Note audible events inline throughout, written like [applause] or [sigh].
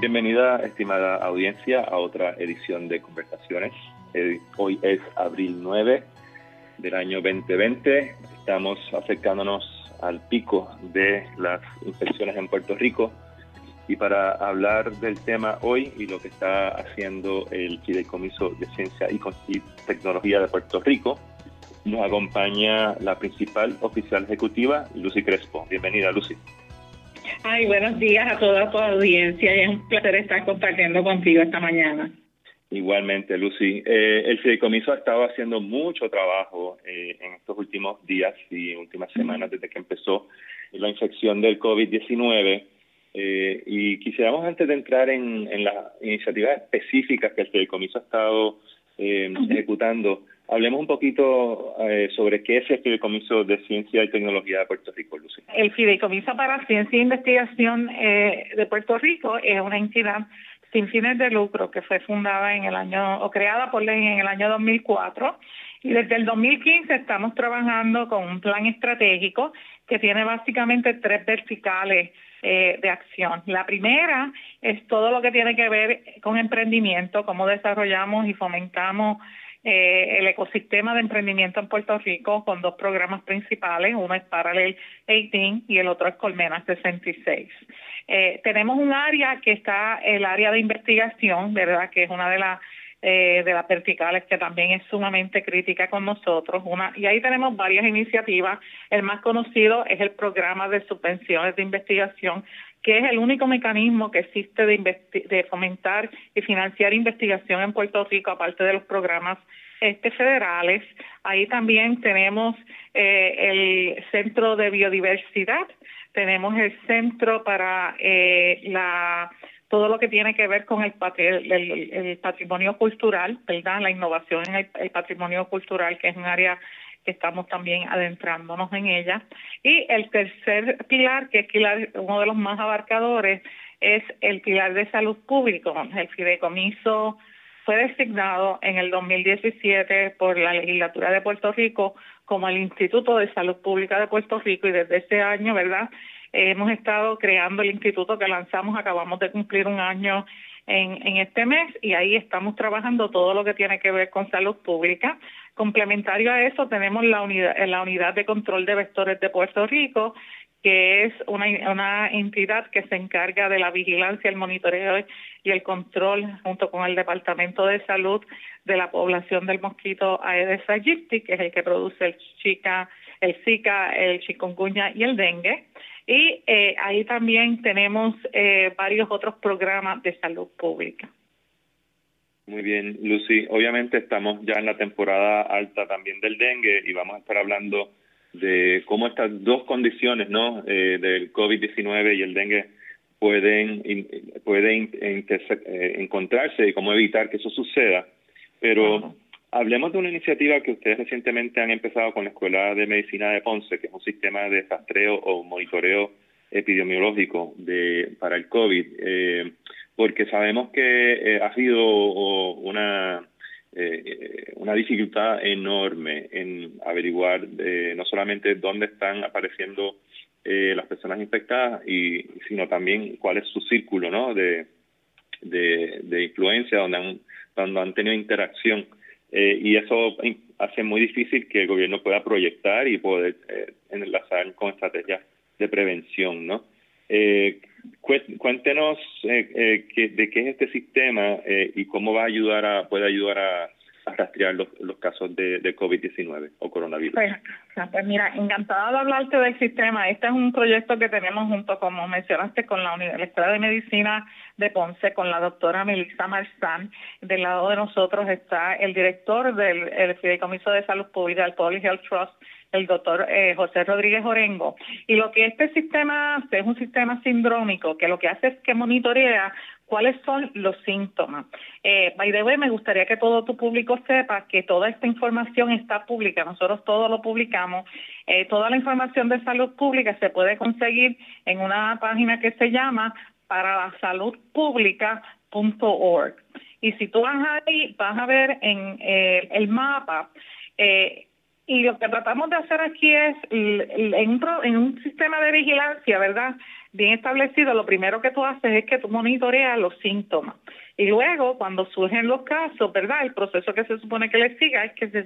Bienvenida, estimada audiencia, a otra edición de Conversaciones. Eh, hoy es abril 9 del año 2020. Estamos acercándonos al pico de las infecciones en Puerto Rico. Y para hablar del tema hoy y lo que está haciendo el Fideicomiso de Ciencia y Tecnología de Puerto Rico, nos acompaña la principal oficial ejecutiva, Lucy Crespo. Bienvenida, Lucy. Ay, buenos días a toda tu audiencia y es un placer estar compartiendo contigo esta mañana. Igualmente, Lucy. Eh, el Fideicomiso ha estado haciendo mucho trabajo eh, en estos últimos días y últimas semanas desde que empezó la infección del COVID-19. Eh, y quisiéramos, antes de entrar en, en, las iniciativas específicas que el Fideicomiso ha estado ejecutando, Hablemos un poquito eh, sobre qué es el Fideicomiso de Ciencia y Tecnología de Puerto Rico, Lucy. El Fideicomiso para Ciencia e Investigación eh, de Puerto Rico es una entidad sin fines de lucro que fue fundada en el año o creada por ley en el año 2004 y desde el 2015 estamos trabajando con un plan estratégico que tiene básicamente tres verticales eh, de acción. La primera es todo lo que tiene que ver con emprendimiento, cómo desarrollamos y fomentamos eh, el ecosistema de emprendimiento en Puerto Rico con dos programas principales, uno es Parallel 18 y el otro es Colmena 66. Eh, tenemos un área que está el área de investigación, ¿verdad? Que es una de las eh, de las verticales que también es sumamente crítica con nosotros. Una, y ahí tenemos varias iniciativas. El más conocido es el programa de subvenciones de investigación que es el único mecanismo que existe de, de fomentar y financiar investigación en Puerto Rico, aparte de los programas este, federales. Ahí también tenemos eh, el Centro de Biodiversidad, tenemos el Centro para eh, la todo lo que tiene que ver con el, el, patrimonio cultural, ¿verdad? La innovación en el patrimonio cultural, que es un área que estamos también adentrándonos en ella. Y el tercer pilar, que es uno de los más abarcadores, es el pilar de salud pública. El fideicomiso fue designado en el 2017 por la legislatura de Puerto Rico como el Instituto de Salud Pública de Puerto Rico y desde ese año, ¿verdad? hemos estado creando el instituto que lanzamos, acabamos de cumplir un año en, en este mes y ahí estamos trabajando todo lo que tiene que ver con salud pública. Complementario a eso tenemos la unidad, la unidad de control de vectores de Puerto Rico, que es una, entidad que se encarga de la vigilancia, el monitoreo y el control junto con el Departamento de Salud de la población del mosquito Aedes aegypti, que es el que produce el Zika, el Zika, el chikungunya y el dengue. Y eh, ahí también tenemos eh, varios otros programas de salud pública. Muy bien, Lucy. Obviamente estamos ya en la temporada alta también del dengue y vamos a estar hablando de cómo estas dos condiciones, ¿no? Eh, del COVID-19 y el dengue pueden pueden eh, encontrarse y cómo evitar que eso suceda. Pero hablemos de una iniciativa que ustedes recientemente han empezado con la Escuela de Medicina de Ponce, que es un sistema de rastreo o monitoreo epidemiológico de para el COVID. Eh, porque sabemos que eh, ha sido una eh, una dificultad enorme en averiguar eh, no solamente dónde están apareciendo las personas infectadas y sino también cuál es su círculo no de de, influencia donde han donde han tenido interacción. Y eso hace muy difícil que el gobierno pueda proyectar y poder enlazar con estrategias de prevención no eh, cuéntenos eh, eh, de qué es este sistema eh, y cómo va a ayudar a puede ayudar a, rastrear los, casos de, de COVID-19 o coronavirus. Pues, pues, mira, encantada de hablarte del sistema. Este es un proyecto que tenemos junto, como mencionaste, con la Universidad de Medicina de Ponce, con la doctora Melissa Marzán. Del lado de nosotros está el director del Fideicomiso de Salud Pública, el Public Health Trust, el doctor eh, José Rodríguez Orengo. Y lo que este sistema hace es un sistema sindrómico que lo que hace es que monitorea cuáles son los síntomas. Eh, by the way, me gustaría que todo tu público sepa que toda esta información está pública, nosotros todo lo publicamos. Eh, toda la información de salud pública se puede conseguir en una página que se llama para la salud Y si tú vas ahí, vas a ver en el mapa eh, lo que tratamos de hacer aquí es, en un sistema de vigilancia, ¿verdad? Bien establecido, lo primero que tú haces es que tú monitoreas los síntomas. Y luego, cuando surgen los casos, ¿verdad? El proceso que se supone que le siga es que se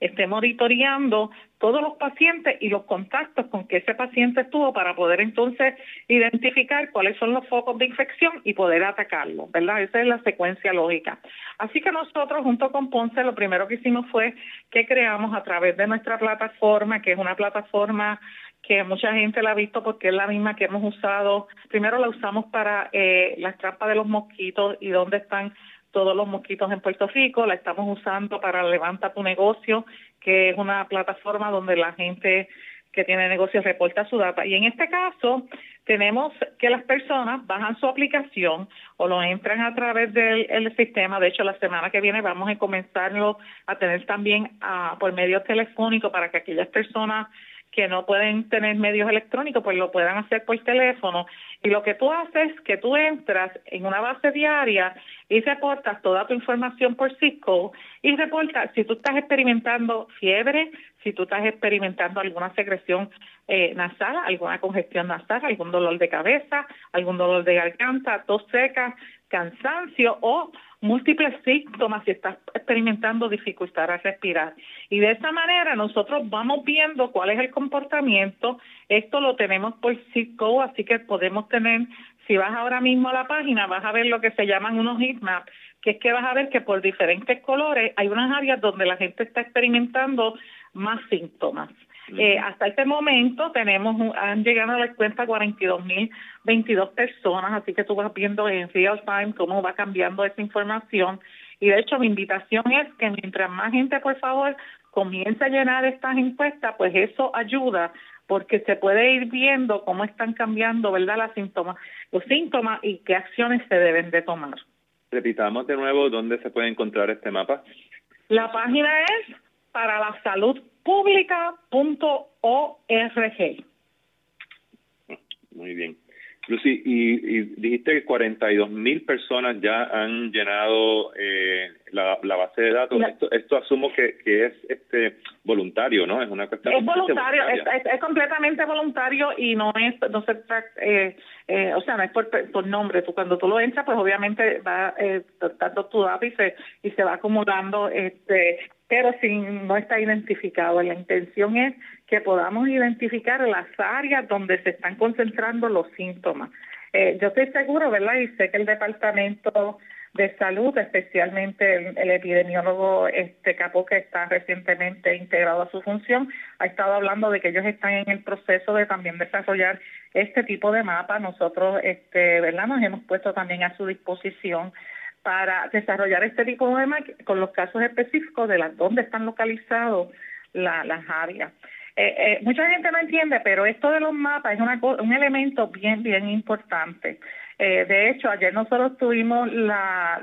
esté monitoreando todos los pacientes y los contactos con que ese paciente estuvo para poder entonces identificar cuáles son los focos de infección y poder atacarlo, ¿verdad? Esa es la secuencia lógica. Así que nosotros, junto con Ponce, lo primero que hicimos fue que creamos a través de nuestra plataforma, que es una plataforma que mucha gente la ha visto porque es la misma que hemos usado. Primero la usamos para eh, las trampas de los mosquitos y dónde están todos los mosquitos en Puerto Rico. La estamos usando para Levanta tu negocio, que es una plataforma donde la gente que tiene negocios reporta su data. Y en este caso, tenemos que las personas bajan su aplicación o lo entran a través del sistema. De hecho, la semana que viene vamos a comenzarlo a tener también ah, por medio telefónico para que aquellas personas que no pueden tener medios electrónicos, pues lo puedan hacer por teléfono. Y lo que tú haces es que tú entras en una base diaria y reportas toda tu información por Cisco y reportas si tú estás experimentando fiebre, si tú estás experimentando alguna secreción eh, nasal, alguna congestión nasal, algún dolor de cabeza, algún dolor de garganta, tos seca, cansancio o múltiples síntomas si estás experimentando dificultad a respirar. Y de esa manera nosotros vamos viendo cuál es el comportamiento. Esto lo tenemos por Cisco, así que podemos tener, si vas ahora mismo a la página, vas a ver lo que se llaman unos heatmaps, que es que vas a ver que por diferentes colores hay unas áreas donde la gente está experimentando más síntomas. Eh, hasta este momento tenemos han llegado a la cuenta 42.022 personas, así que tú vas viendo en real time cómo va cambiando esa información. Y de hecho mi invitación es que mientras más gente, por favor, comience a llenar estas encuestas, pues eso ayuda porque se puede ir viendo cómo están cambiando, ¿verdad? Las síntomas, los síntomas y qué acciones se deben de tomar. Repitamos de nuevo dónde se puede encontrar este mapa. La página es para la salud pública.org. Muy bien. Lucy, y, dijiste que 42 mil personas ya han llenado eh, la, base de datos. Esto, esto asumo que, que es este voluntario, ¿no? Es una cuestión. Es voluntario, es, completamente voluntario y no es, no se eh, eh, o sea, no es por, por, nombre. Tú cuando tú lo entras, pues obviamente va eh, dando tu datos y se y se va acumulando este pero si no está identificado. La intención es que podamos identificar las áreas donde se están concentrando los síntomas. Eh, yo estoy seguro, ¿verdad? Y sé que el Departamento de Salud, especialmente el, epidemiólogo este Capó, que está recientemente integrado a su función, ha estado hablando de que ellos están en el proceso de también desarrollar este tipo de mapa. Nosotros, este, ¿verdad? Nos hemos puesto también a su disposición para desarrollar este tipo de mapa con los casos específicos de dónde están localizados las áreas. Eh, eh, mucha gente no entiende, pero esto de los mapas es un elemento bien, bien importante. Eh, de hecho, ayer nosotros tuvimos la,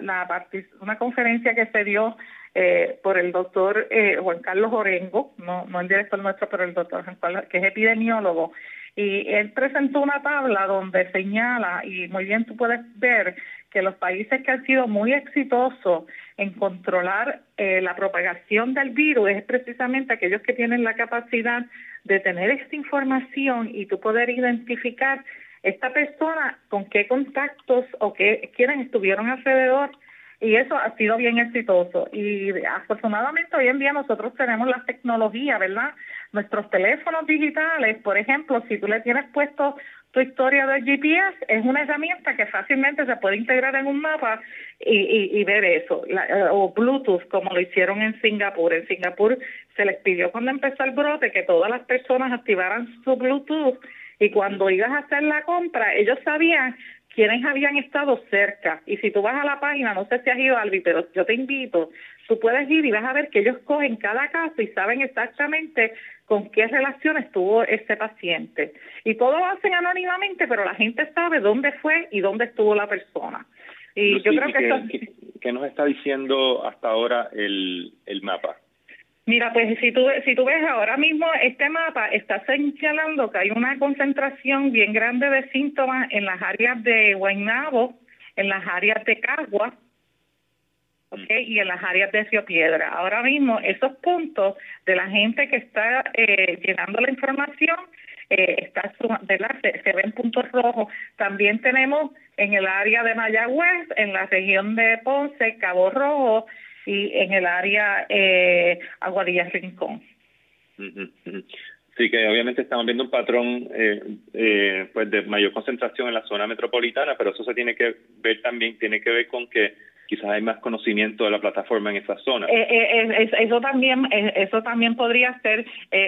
una conferencia que se dio eh, por el doctor eh, Juan Carlos Orengo, no, el director nuestro, pero el doctor Juan Carlos, que es epidemiólogo, y él presentó una tabla donde señala, y muy bien tú puedes ver, que los países que han sido muy exitosos en controlar la propagación del virus es precisamente aquellos que tienen la capacidad de tener esta información y tú poder identificar esta persona con qué contactos o qué quienes estuvieron alrededor y eso ha sido bien exitoso y afortunadamente hoy en día nosotros tenemos la tecnología, ¿verdad? Nuestros teléfonos digitales, por ejemplo, si tú le tienes puesto tu historia del GPS, es una herramienta que fácilmente se puede integrar en un mapa y, ver eso, o Bluetooth, como lo hicieron en Singapur. En Singapur se les pidió cuando empezó el brote que todas las personas activaran su Bluetooth y cuando ibas a hacer la compra, ellos sabían quiénes habían estado cerca. Y si tú vas a la página, no sé si has ido, Albi, pero yo te invito, tú puedes ir y vas a ver que ellos cogen cada caso y saben exactamente con qué relaciones tuvo ese paciente. Y todo lo hacen anónimamente, pero la gente sabe dónde fue y dónde estuvo la persona. Y yo creo que, ¿Qué nos está diciendo hasta ahora el, el mapa? Mira, pues si tú, si tú ves ahora mismo este mapa, está señalando que hay una concentración bien grande de síntomas en las áreas de Guaynabo, en las áreas de Cagua, Okay, y en las áreas de Río Piedra. Ahora mismo esos puntos de la gente que está eh, llenando la información eh, está Se, se, ven puntos rojos. También tenemos en el área de Mayagüez, en la región de Ponce, Cabo Rojo y en el área eh, Aguadilla Rincón. Sí, que obviamente estamos viendo un patrón eh, eh, pues de mayor concentración en la zona metropolitana, pero eso se tiene que ver también, tiene que ver con que quizás hay más conocimiento de la plataforma en esa zona. Eh, eh, eso también eso también podría ser.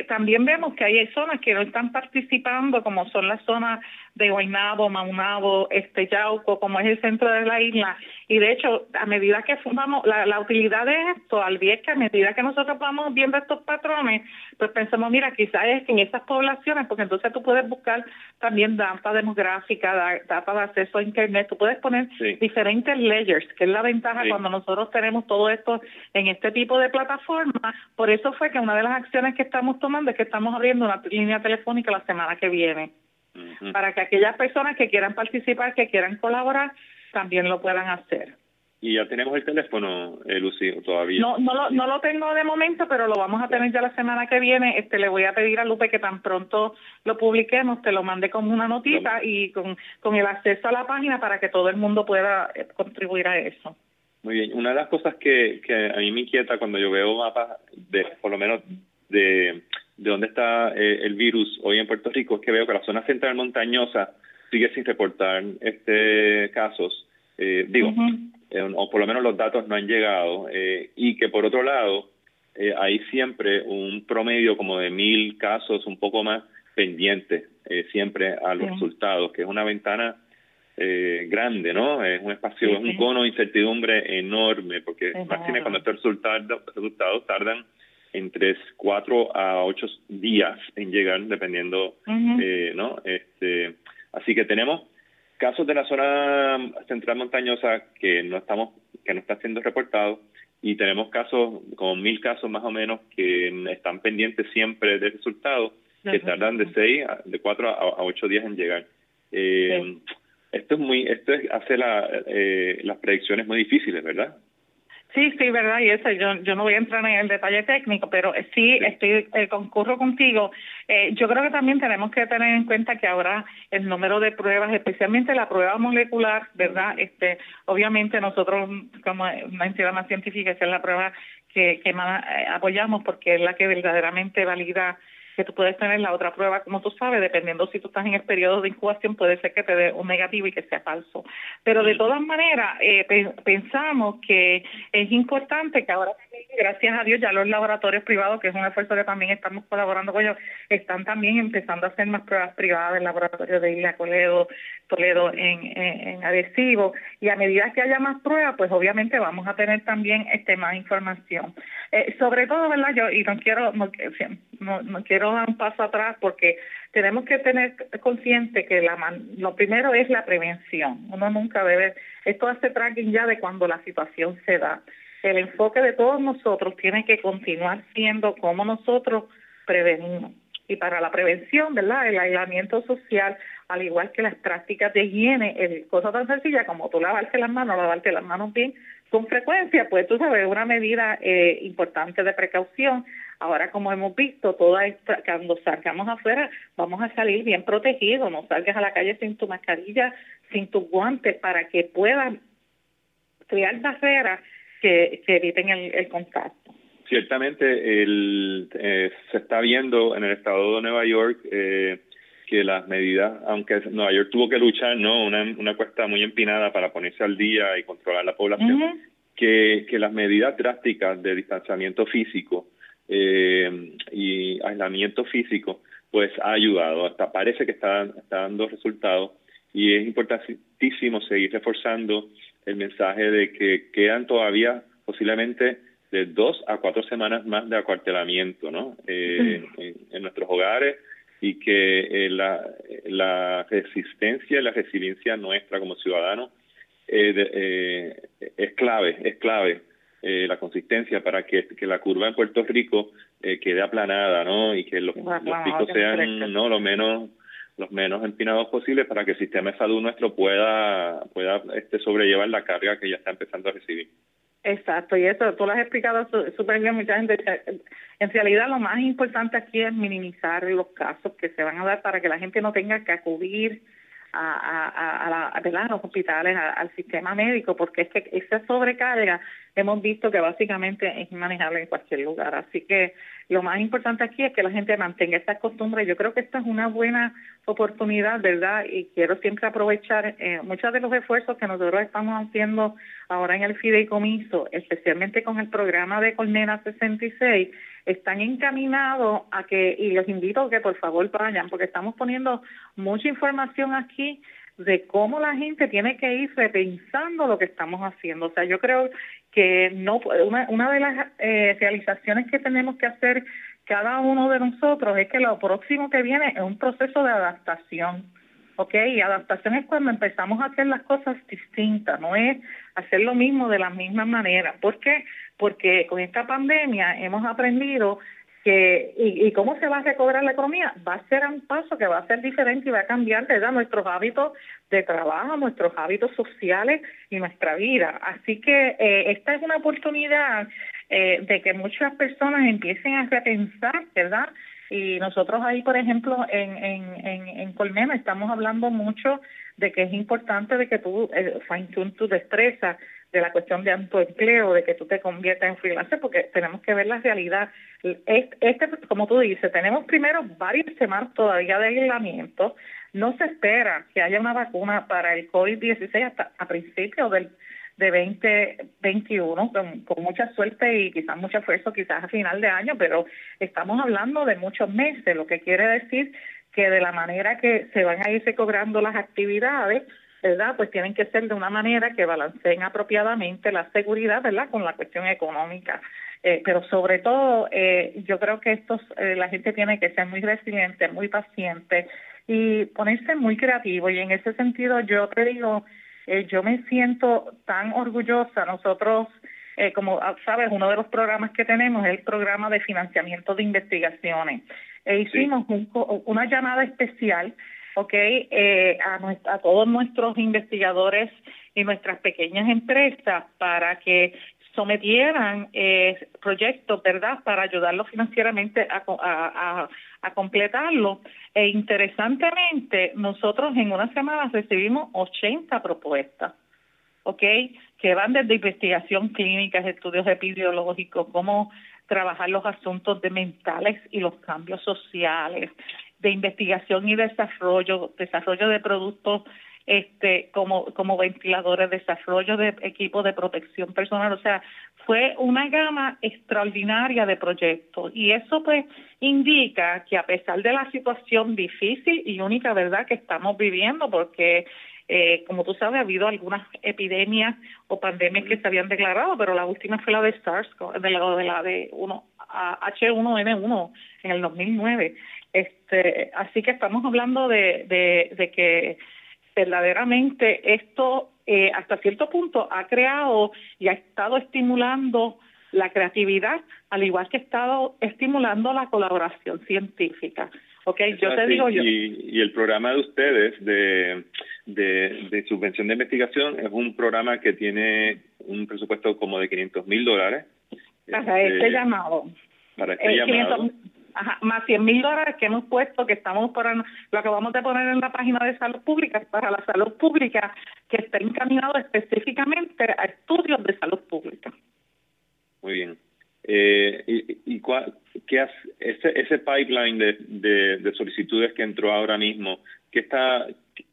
también vemos que hay zonas que no están participando, como son las zonas de Guaynabo, Maunabo, este Yauco, como es el centro de la isla. Y de hecho, a medida que vamos, la, la utilidad de esto, al bien que a medida que nosotros vamos viendo estos patrones, pues pensamos, mira, quizás es que en esas poblaciones, porque entonces tú puedes buscar también data demográfica, data de acceso a Internet, tú puedes poner diferentes layers, que es la ventaja cuando nosotros tenemos todo esto en este tipo de plataforma. Por eso fue que una de las acciones que estamos tomando es que estamos abriendo una línea telefónica la semana que viene para que aquellas personas que quieran participar, que quieran colaborar, también lo puedan hacer. ¿Y ya tenemos el teléfono, eh, Lucy, todavía? No, no lo, no lo tengo de momento, pero lo vamos a tener ya la semana que viene. Este, le voy a pedir a Lupe que tan pronto lo publiquemos, te lo mande como una notita y con, con el acceso a la página para que todo el mundo pueda eh, contribuir a eso. Muy bien. Una de las cosas que, que a mí me inquieta cuando yo veo mapas, de por lo menos de de dónde está eh, el virus hoy en Puerto Rico es que veo que la zona central montañosa sigue sin reportar este casos, eh, digo, eh, o por lo menos los datos no han llegado, y que por otro lado hay siempre un promedio como de mil casos, un poco más pendientes siempre a los resultados, que es una ventana grande, ¿no? Es un espacio, es un cono de incertidumbre enorme, porque imagínate cuando estos resultados, resultados tardan entre cuatro a ocho días en llegar, dependiendo, eh, ¿no? Este, así que tenemos casos de la zona central montañosa que no estamos, que no está siendo reportado y tenemos casos, como mil casos más o menos, que están pendientes siempre de resultados, que tardan de seis, de cuatro a, ocho días en llegar. Eh, Esto es muy, esto es, hace la, eh, las predicciones muy difíciles, ¿verdad? Sí, sí, verdad, y eso yo, yo no voy a entrar en el detalle técnico, pero sí, estoy eh, concurro contigo. Eh, yo creo que también tenemos que tener en cuenta que ahora el número de pruebas, especialmente la prueba molecular, ¿verdad? Este, obviamente nosotros como una entidad más científica, esa es la prueba que, que más eh, apoyamos porque es la que verdaderamente valida que tú puedes tener la otra prueba, como tú sabes, dependiendo si tú estás en el periodo de incubación, puede ser que te dé un negativo y que sea falso. Pero de todas maneras, eh, pensamos que es importante que ahora, gracias a Dios, ya los laboratorios privados, que es un esfuerzo que también estamos colaborando con ellos, están también empezando a hacer más pruebas privadas, el laboratorio de Isla Toledo, Toledo en, en, adhesivo, y a medida que haya más pruebas, pues obviamente vamos a tener también este más información. Eh, sobre todo, ¿verdad? Yo, y no quiero, no, no quiero dar un paso atrás porque tenemos que tener consciente que la lo primero es la prevención. Uno nunca debe, esto hace tracking ya de cuando la situación se da. El enfoque de todos nosotros tiene que continuar siendo cómo nosotros prevenimos. Y para la prevención, ¿verdad? El aislamiento social, al igual que las prácticas de higiene, es cosa tan sencilla como tú lavarte las manos, lavarte las manos bien con frecuencia, pues tú sabes, una medida eh, importante de precaución Ahora, como hemos visto, toda esta, cuando salgamos afuera, vamos a salir bien protegidos. No salgas a la calle sin tu mascarilla, sin tus guantes, para que puedan crear barreras que, que eviten el, contacto. Ciertamente, el, eh, se está viendo en el estado de Nueva York eh, que las medidas, aunque Nueva York tuvo que luchar, no, una, una cuesta muy empinada para ponerse al día y controlar la población, que, que las medidas drásticas de distanciamiento físico eh, y aislamiento físico, pues ha ayudado. Hasta parece que está, está dando resultados y es importantísimo seguir reforzando el mensaje de que quedan todavía posiblemente de dos a cuatro semanas más de acuartelamiento ¿no? Eh, en, nuestros hogares y que eh, la, la resistencia y la resiliencia nuestra como ciudadanos eh, es clave, es clave eh, la consistencia para que, que, la curva en Puerto Rico eh, quede aplanada, ¿no? Y que los, los picos sean no lo menos los menos empinados posibles para que el sistema de salud nuestro pueda pueda este sobrellevar la carga que ya está empezando a recibir. Exacto, y eso tú lo has explicado súper bien, mucha gente. En realidad, lo más importante aquí es minimizar los casos que se van a dar para que la gente no tenga que acudir a, a, a, la, los hospitales, al sistema médico, porque es que esa sobrecarga hemos visto que básicamente es inmanejable en cualquier lugar. Así que lo más importante aquí es que la gente mantenga esta costumbre. Yo creo que esta es una buena oportunidad, ¿verdad? Y quiero siempre aprovechar eh, muchos de los esfuerzos que nosotros estamos haciendo ahora en el fideicomiso, especialmente con el programa de Colmena 66, están encaminados a que, y los invito que por favor vayan, porque estamos poniendo mucha información aquí de cómo la gente tiene que ir repensando lo que estamos haciendo. O sea, yo creo que no una, una de las eh, realizaciones que tenemos que hacer cada uno de nosotros es que lo próximo que viene es un proceso de adaptación. ¿ok? Y adaptación es cuando empezamos a hacer las cosas distintas, no es hacer lo mismo de la misma manera. ¿Por qué? Porque con esta pandemia hemos aprendido que y, y, cómo se va a recobrar la economía va a ser un paso que va a ser diferente y va a cambiar ¿verdad? nuestros hábitos de trabajo, nuestros hábitos sociales y nuestra vida. Así que eh, esta es una oportunidad eh, de que muchas personas empiecen a repensar, ¿verdad? Y nosotros ahí, por ejemplo, en, en, en, en Colmena estamos hablando mucho de que es importante de que tú eh, fine tu destreza, de la cuestión de autoempleo, de que tú te conviertas en freelancer, porque tenemos que ver la realidad. Este, como tú dices, tenemos primero varias semanas todavía de aislamiento. No se espera que haya una vacuna para el COVID-16 hasta a principios del de 2021, con, con mucha suerte y quizás mucho esfuerzo, quizás a final de año, pero estamos hablando de muchos meses, lo que quiere decir que de la manera que se van a irse cobrando las actividades, ¿verdad? Pues tienen que ser de una manera que balanceen apropiadamente la seguridad, ¿verdad? Con la cuestión económica. Eh, pero sobre todo, eh, yo creo que estos, eh, la gente tiene que ser muy resiliente, muy paciente y ponerse muy creativo. Y en ese sentido, yo te digo, yo me siento tan orgullosa. Nosotros, como sabes, uno de los programas que tenemos es el programa de financiamiento de investigaciones. E hicimos un, una llamada especial ¿ok? Eh, a, a todos nuestros investigadores y nuestras pequeñas empresas para que sometieran eh, proyectos, ¿verdad?, para ayudarlos financieramente a, completarlo. E interesantemente, nosotros en una semana recibimos 80 propuestas, ¿ok?, que van desde investigación clínica, estudios epidemiológicos, cómo trabajar los asuntos de mentales y los cambios sociales, de investigación y desarrollo, desarrollo de productos este como como ventiladores, desarrollo de equipos de protección personal, o sea, fue una gama extraordinaria de proyectos y eso pues indica que a pesar de la situación difícil y única verdad que estamos viviendo porque eh, como tú sabes, ha habido algunas epidemias o pandemias que se habían declarado, pero la última fue la de SARS, de la de, la de uno, H1N1 en el 2009. Este, así que estamos hablando de, de, de que verdaderamente esto eh, hasta cierto punto ha creado y ha estado estimulando la creatividad, al igual que ha estado estimulando la colaboración científica. Okay, yo te digo yo. Y, y, el programa de ustedes de, de, de, subvención de investigación es un programa que tiene un presupuesto como de 500 mil dólares. Para este, este llamado. Para este eh, llamado. Ajá, más 100 mil dólares que hemos puesto, que estamos por lo que vamos a poner en la página de salud pública, para la salud pública, que está encaminado específicamente a estudios de salud pública. Muy bien. Eh, ¿Y, y qué hace, ese, ese pipeline de, de, de, solicitudes que entró ahora mismo, qué está,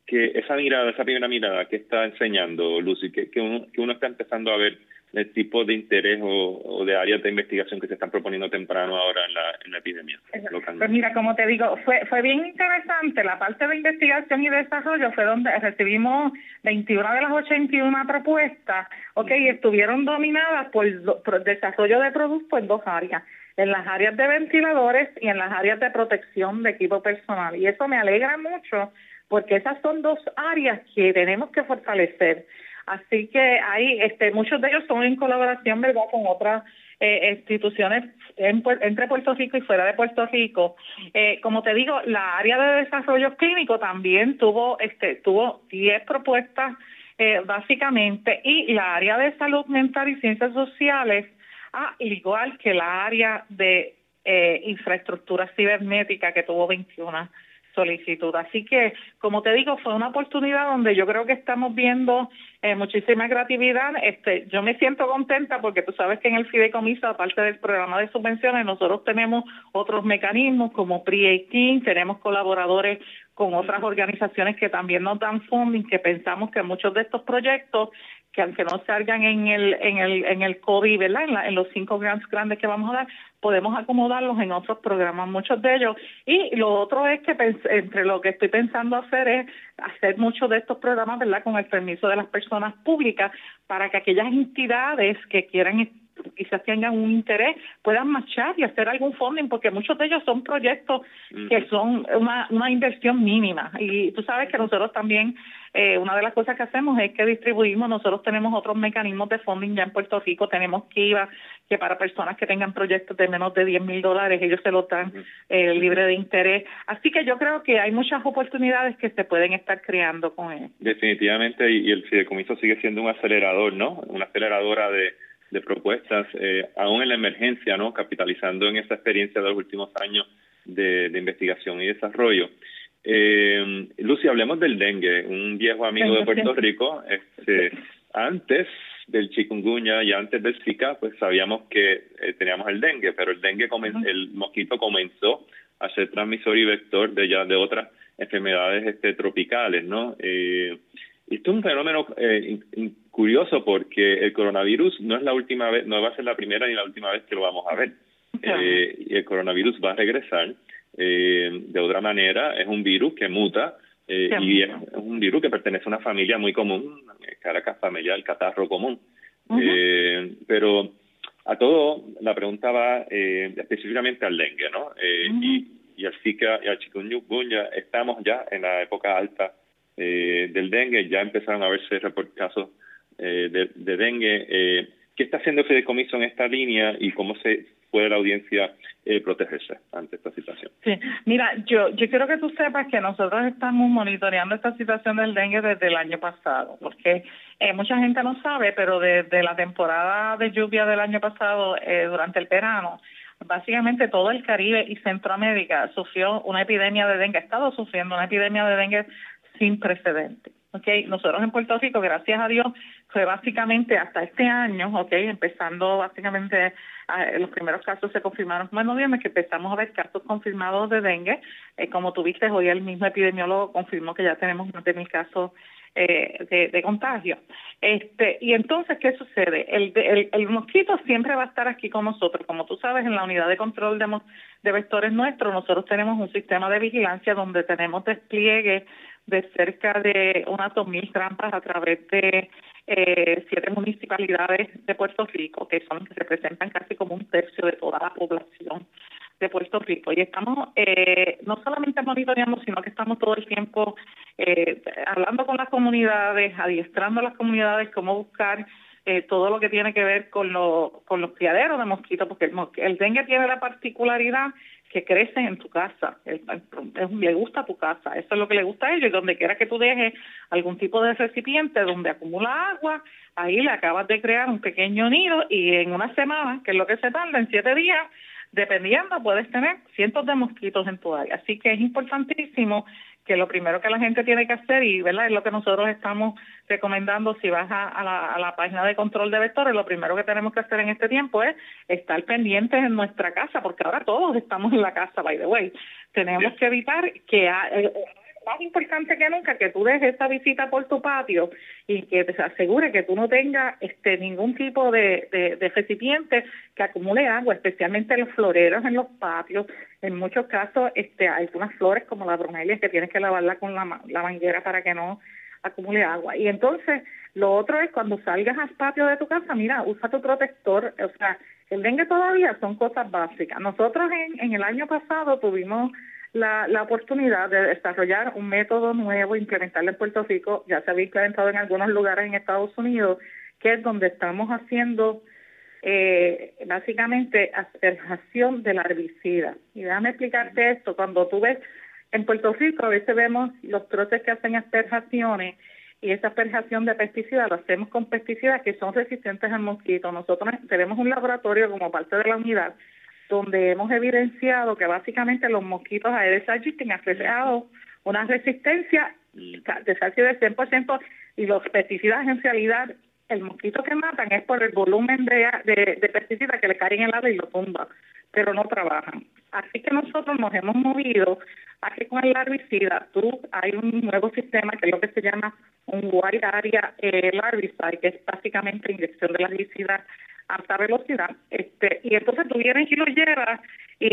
que esa mirada, esa primera mirada, qué está enseñando, Lucy? que, que, uno, que uno está empezando a ver el tipo de interés o, de áreas de investigación que se están proponiendo temprano ahora en la, en la epidemia Pues mira, como te digo, fue fue bien interesante. La parte de investigación y desarrollo fue donde recibimos 21 de las 81 propuestas, ok, y estuvieron dominadas por, por desarrollo de productos en dos áreas en las áreas de ventiladores y en las áreas de protección de equipo personal. Y eso me alegra mucho porque esas son dos áreas que tenemos que fortalecer. Así que hay, este, muchos de ellos son en colaboración, ¿verdad?, con otras eh, instituciones entre Puerto Rico y fuera de Puerto Rico. Eh, como te digo, la área de desarrollo clínico también tuvo, este, tuvo 10 propuestas eh, básicamente, y la área de salud mental y ciencias sociales, al igual que la área de infraestructura cibernética que tuvo 21 solicitud. Así que, como te digo, fue una oportunidad donde yo creo que estamos viendo eh, muchísima creatividad. Este, yo me siento contenta porque tú sabes que en el fideicomiso, aparte del programa de subvenciones, nosotros tenemos otros mecanismos como pre-18, tenemos colaboradores con otras organizaciones que también nos dan funding, que pensamos que muchos de estos proyectos que aunque no salgan en el en el en el COVID, ¿verdad? En, en los cinco grants grandes que vamos a dar, podemos acomodarlos en otros programas, muchos de ellos. Y lo otro es que entre lo que estoy pensando hacer es hacer muchos de estos programas, ¿verdad? Con el permiso de las personas públicas para que aquellas entidades que quieran quizás tengan un interés, puedan marchar y hacer algún funding, porque muchos de ellos son proyectos que son una, una inversión mínima. Y tú sabes que nosotros también, eh, una de las cosas que hacemos es que distribuimos, nosotros tenemos otros mecanismos de funding ya en Puerto Rico, tenemos Kiva, que para personas que tengan proyectos de menos de 10 mil dólares, ellos se lo dan eh, libre de interés. Así que yo creo que hay muchas oportunidades que se pueden estar creando con él. Definitivamente, y el fideicomiso sigue siendo un acelerador, ¿no? Una aceleradora de de propuestas, eh, aún en la emergencia, ¿no? capitalizando en esa experiencia de los últimos años de, investigación y desarrollo. Eh, Lucy, hablemos del dengue, un viejo amigo de Puerto Rico. Este, antes del chikungunya y antes del Zika, pues sabíamos que eh, teníamos el dengue, pero el dengue, el mosquito comenzó a ser transmisor y vector de ya de otras enfermedades este, tropicales, ¿no? Eh, esto es un fenómeno eh, curioso porque el coronavirus no es la última vez, no va a ser la primera ni la última vez que lo vamos a ver. [laughs] Eh, y el coronavirus va a regresar eh, de otra manera. Es un virus que muta y es un virus que pertenece a una familia muy común, Caracas familia del catarro común. pero a todo la pregunta va específicamente al dengue, ¿no? y, y al Zika y al chikungunya estamos ya en la época alta eh, del dengue, ya empezaron a verse casos eh, de, dengue. Eh, ¿Qué está haciendo Fideicomiso en esta línea y cómo se puede la audiencia eh, protegerse ante esta situación? Sí, mira, yo, yo quiero que tú sepas que nosotros estamos monitoreando esta situación del dengue desde el año pasado, porque eh, mucha gente no sabe, pero desde la temporada de lluvia del año pasado, eh, durante el verano, básicamente todo el Caribe y Centroamérica sufrió una epidemia de dengue, ha estado sufriendo una epidemia de dengue sin precedente. Okay, nosotros en Puerto Rico, gracias a Dios, fue básicamente hasta este año, okay, empezando básicamente los primeros casos se confirmaron en noviembre, que empezamos a ver casos confirmados de dengue. Eh, como tuviste, hoy el mismo epidemiólogo confirmó que ya tenemos más de mil casos eh, de, contagio. Este, y entonces, ¿qué sucede? El, el, el, mosquito siempre va a estar aquí con nosotros. Como tú sabes, en la unidad de control de, de vectores nuestros, nosotros tenemos un sistema de vigilancia donde tenemos despliegue de cerca de unas 2.000 trampas a través de eh, siete municipalidades de Puerto Rico, que son que representan casi como un tercio de toda la población de Puerto Rico. Y estamos eh, no solamente monitoreando, sino que estamos todo el tiempo eh, hablando con las comunidades, adiestrando a las comunidades cómo buscar eh, todo lo que tiene que ver con, lo, con los criaderos de mosquitos, porque el, el dengue tiene la particularidad que crecen en tu casa, le gusta tu casa, eso es lo que le gusta a ellos, y donde quiera que tú dejes algún tipo de recipiente donde acumula agua, ahí le acabas de crear un pequeño nido y en una semana, que es lo que se tarda, en siete días, dependiendo, puedes tener cientos de mosquitos en tu área. Así que es importantísimo que lo primero que la gente tiene que hacer, y ¿verdad? es lo que nosotros estamos recomendando si vas a, la, a la página de control de vectores, lo primero que tenemos que hacer en este tiempo es estar pendientes en nuestra casa, porque ahora todos estamos en la casa, by the way. Tenemos que evitar que eh, más importante que nunca que tú dejes esa visita por tu patio y que te asegure que tú no tengas este ningún tipo de, de, recipiente que acumule agua, especialmente los floreros en los patios. En muchos casos este hay unas flores como la bromelia que tienes que lavarla con la, la manguera para que no acumule agua. Y entonces lo otro es cuando salgas al patio de tu casa, mira, usa tu protector, o sea, el dengue todavía son cosas básicas. Nosotros en, en el año pasado tuvimos la, la oportunidad de desarrollar un método nuevo, implementarlo en Puerto Rico, ya se había implementado en algunos lugares en Estados Unidos, que es donde estamos haciendo eh, básicamente asperjación del herbicida. Y déjame explicarte esto, cuando tú ves en Puerto Rico a veces vemos los troces que hacen asperjaciones y esa asperjación de pesticidas lo hacemos con pesticidas que son resistentes al mosquito. Nosotros tenemos un laboratorio como parte de la unidad donde hemos evidenciado que básicamente los mosquitos Aedes aegypti han reflejado una resistencia de casi del 100% y los pesticidas en realidad el mosquito que matan es por el volumen de, pesticidas que le caen en el agua y lo tumban, pero no trabajan. Así que nosotros nos hemos movido a que con el larvicida tú hay un nuevo sistema que es lo que se llama un wide area eh, larvicide, que es básicamente inyección de larvicida alta velocidad, este, y entonces tú vienes y lo llevas y,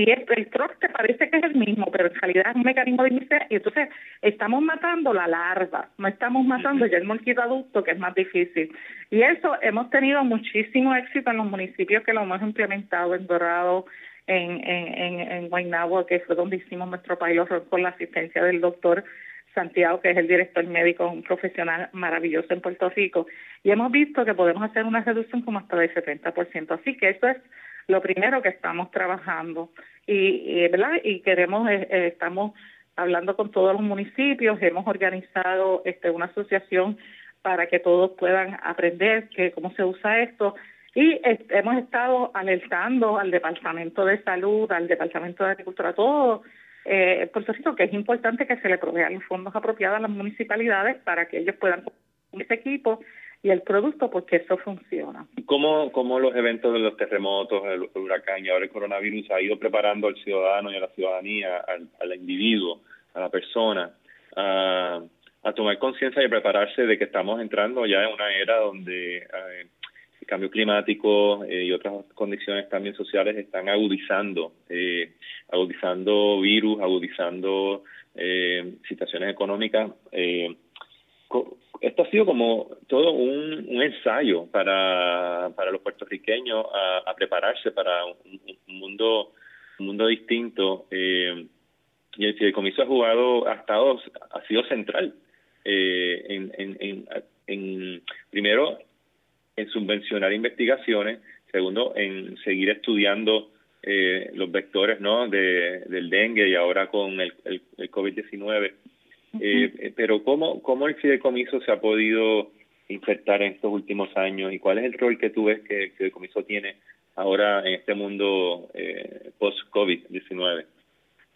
y el, el te parece que es el mismo, pero en realidad es un mecanismo de inicio y entonces estamos matando la larva, no estamos matando ya el mosquito adulto, que es más difícil. Y eso hemos tenido muchísimo éxito en los municipios que lo hemos implementado, en Dorado, en, en, en, en que fue donde hicimos nuestro pilot con la asistencia del doctor Santiago, que es el director médico, un profesional maravilloso en Puerto Rico, y hemos visto que podemos hacer una reducción como hasta del 70%. Así que eso es lo primero que estamos trabajando. Y, verdad y queremos eh, eh, estamos hablando con todos los municipios hemos organizado este una asociación para que todos puedan aprender que cómo se usa esto. Y hemos estado alertando al departamento de salud al departamento de agricultura todo eh, Puerto Rico que es importante que se le provean los fondos apropiados a las municipalidades para que ellos puedan ese equipo y el producto porque eso funciona. ¿Cómo, cómo los eventos de los terremotos, el, huracán y ahora el coronavirus ha ido preparando al ciudadano y a la ciudadanía, al, individuo, a la persona, a, tomar conciencia y prepararse de que estamos entrando ya en una era donde eh, cambio climático eh, y otras condiciones también sociales están agudizando, eh, agudizando virus, agudizando situaciones económicas esto ha sido como todo un, ensayo para, para los puertorriqueños a, prepararse para un, mundo un mundo distinto eh, y el fideicomiso ha jugado ha estado ha sido central eh, en, en, en, primero en subvencionar investigaciones segundo en seguir estudiando eh, los vectores no de, del dengue y ahora con el, el, el COVID-19 eh, eh, pero ¿cómo, ¿cómo el fideicomiso se ha podido insertar en estos últimos años y cuál es el rol que tú ves que el fideicomiso tiene ahora en este mundo eh, post-COVID-19?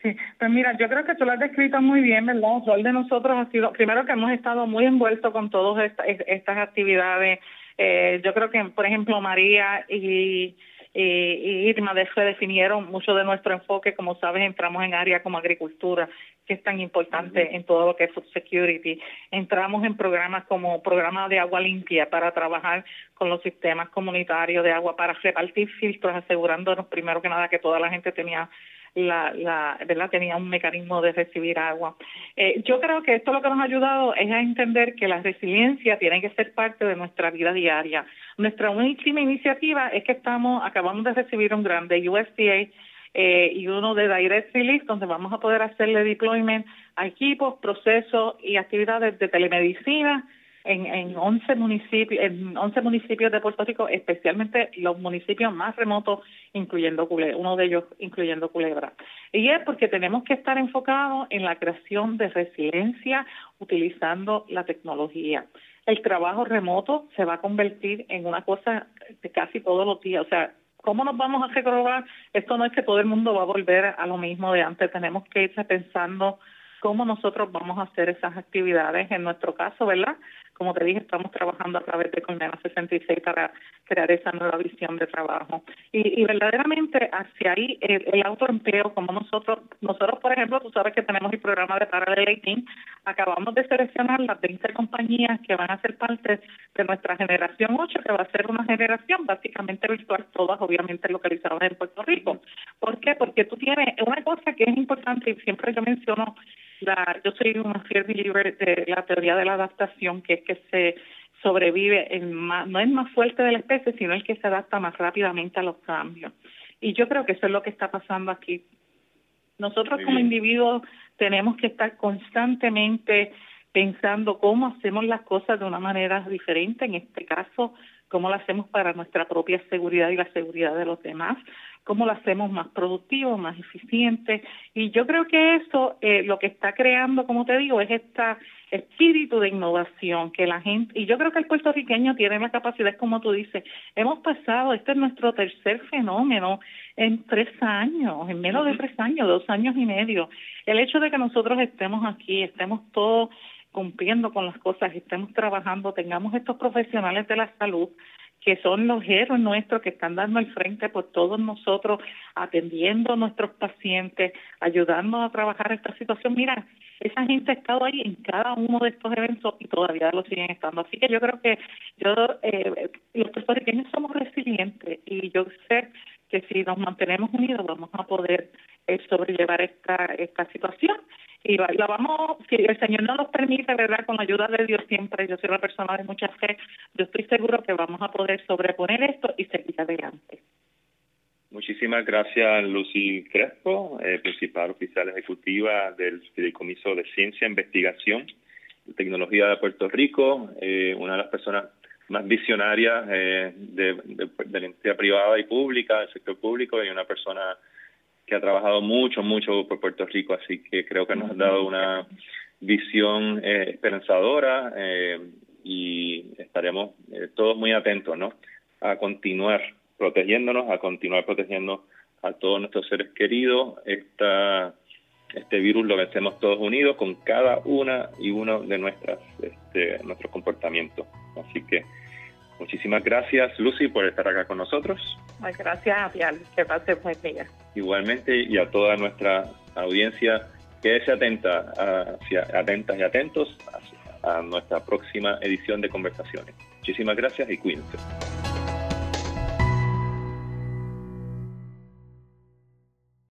Sí, pues mira, yo creo que tú lo has descrito muy bien, ¿verdad? El rol de nosotros ha sido, primero que hemos estado muy envueltos con todas estas actividades. Eh, yo creo que, por ejemplo, María y y Irma se definieron mucho de nuestro enfoque. Como sabes, entramos en área como agricultura, que es tan importante en todo lo que es food security. Entramos en programas como programa de agua limpia para trabajar con los sistemas comunitarios de agua para repartir filtros, asegurándonos primero que nada que toda la gente tenía la, la verdad tenía un mecanismo de recibir agua. Eh, yo creo que esto lo que nos ha ayudado es a entender que la resiliencia tiene que ser parte de nuestra vida diaria. Nuestra última iniciativa es que estamos acabamos de recibir un grande USDA eh, y uno de Direct Release, donde vamos a poder hacerle deployment a equipos, procesos y actividades de telemedicina en, en 11 municipios, en 11 municipios de Puerto Rico, especialmente los municipios más remotos, incluyendo Culebra, uno de ellos incluyendo Culebra. Y es porque tenemos que estar enfocados en la creación de resiliencia utilizando la tecnología. El trabajo remoto se va a convertir en una cosa de casi todos los días, o sea, ¿Cómo nos vamos a recobrar? Esto no es que todo el mundo va a volver a lo mismo de antes. Tenemos que irse pensando cómo nosotros vamos a hacer esas actividades. En nuestro caso, ¿verdad? Como te dije, estamos trabajando a través de Colmena 66 para crear esa nueva visión de trabajo. Y, verdaderamente hacia ahí el, autoempleo, como nosotros, nosotros por ejemplo, tú sabes que tenemos el programa de Parallel acabamos de seleccionar las 20 compañías que van a ser parte de nuestra generación 8, que va a ser una generación básicamente virtual, todas obviamente localizadas en Puerto Rico. ¿Por qué? Porque tú tienes una cosa que es importante y siempre yo menciono yo soy una fiel believer de la teoría de la adaptación, que es que se sobrevive, en más, no es más fuerte de la especie, sino el que se adapta más rápidamente a los cambios. Y yo creo que eso es lo que está pasando aquí. Nosotros como individuos tenemos que estar constantemente pensando cómo hacemos las cosas de una manera diferente, en este caso, cómo lo hacemos para nuestra propia seguridad y la seguridad de los demás. Cómo lo hacemos más productivo, más eficiente. Y yo creo que eso eh, lo que está creando, como te digo, es este espíritu de innovación que la gente, y yo creo que el puertorriqueño tiene la capacidad, como tú dices, hemos pasado, este es nuestro tercer fenómeno en tres años, en menos de tres años, dos años y medio. El hecho de que nosotros estemos aquí, estemos todos cumpliendo con las cosas, estemos trabajando, tengamos estos profesionales de la salud que son los héroes nuestros que están dando el frente por todos nosotros, atendiendo a nuestros pacientes, ayudándonos a trabajar esta situación. Mira, esa gente ha estado ahí en cada uno de estos eventos y todavía lo siguen estando. Así que yo creo que yo eh, los puertorriqueños somos resilientes y yo sé que si nos mantenemos unidos vamos a poder eh, sobrellevar esta esta situación y la vamos, si el Señor no nos permite, ¿verdad? Con la ayuda de Dios siempre, yo soy una persona de mucha fe, yo estoy seguro que vamos a poder sobreponer esto y seguir adelante. Muchísimas gracias, Lucy Crespo, eh, principal oficial ejecutiva del Fideicomiso de Ciencia, Investigación y Tecnología de Puerto Rico, eh, una de las personas más visionarias eh, de, de la entidad privada y pública, del sector público, y una persona que ha trabajado mucho, mucho por Puerto Rico, así que creo que nos ha dado una visión eh, esperanzadora eh, y estaremos eh, todos muy atentos ¿no? a continuar protegiéndonos, a continuar protegiendo a todos nuestros seres queridos. Esta, este virus lo vencemos todos unidos con cada una y uno de nuestras, este, nuestros comportamientos. Así que Muchísimas gracias, Lucy, por estar acá con nosotros. gracias a que pase buen día. Igualmente, y a toda nuestra audiencia, quédese atenta, hacia, atentas y atentos a, a nuestra próxima edición de conversaciones. Muchísimas gracias y cuídense.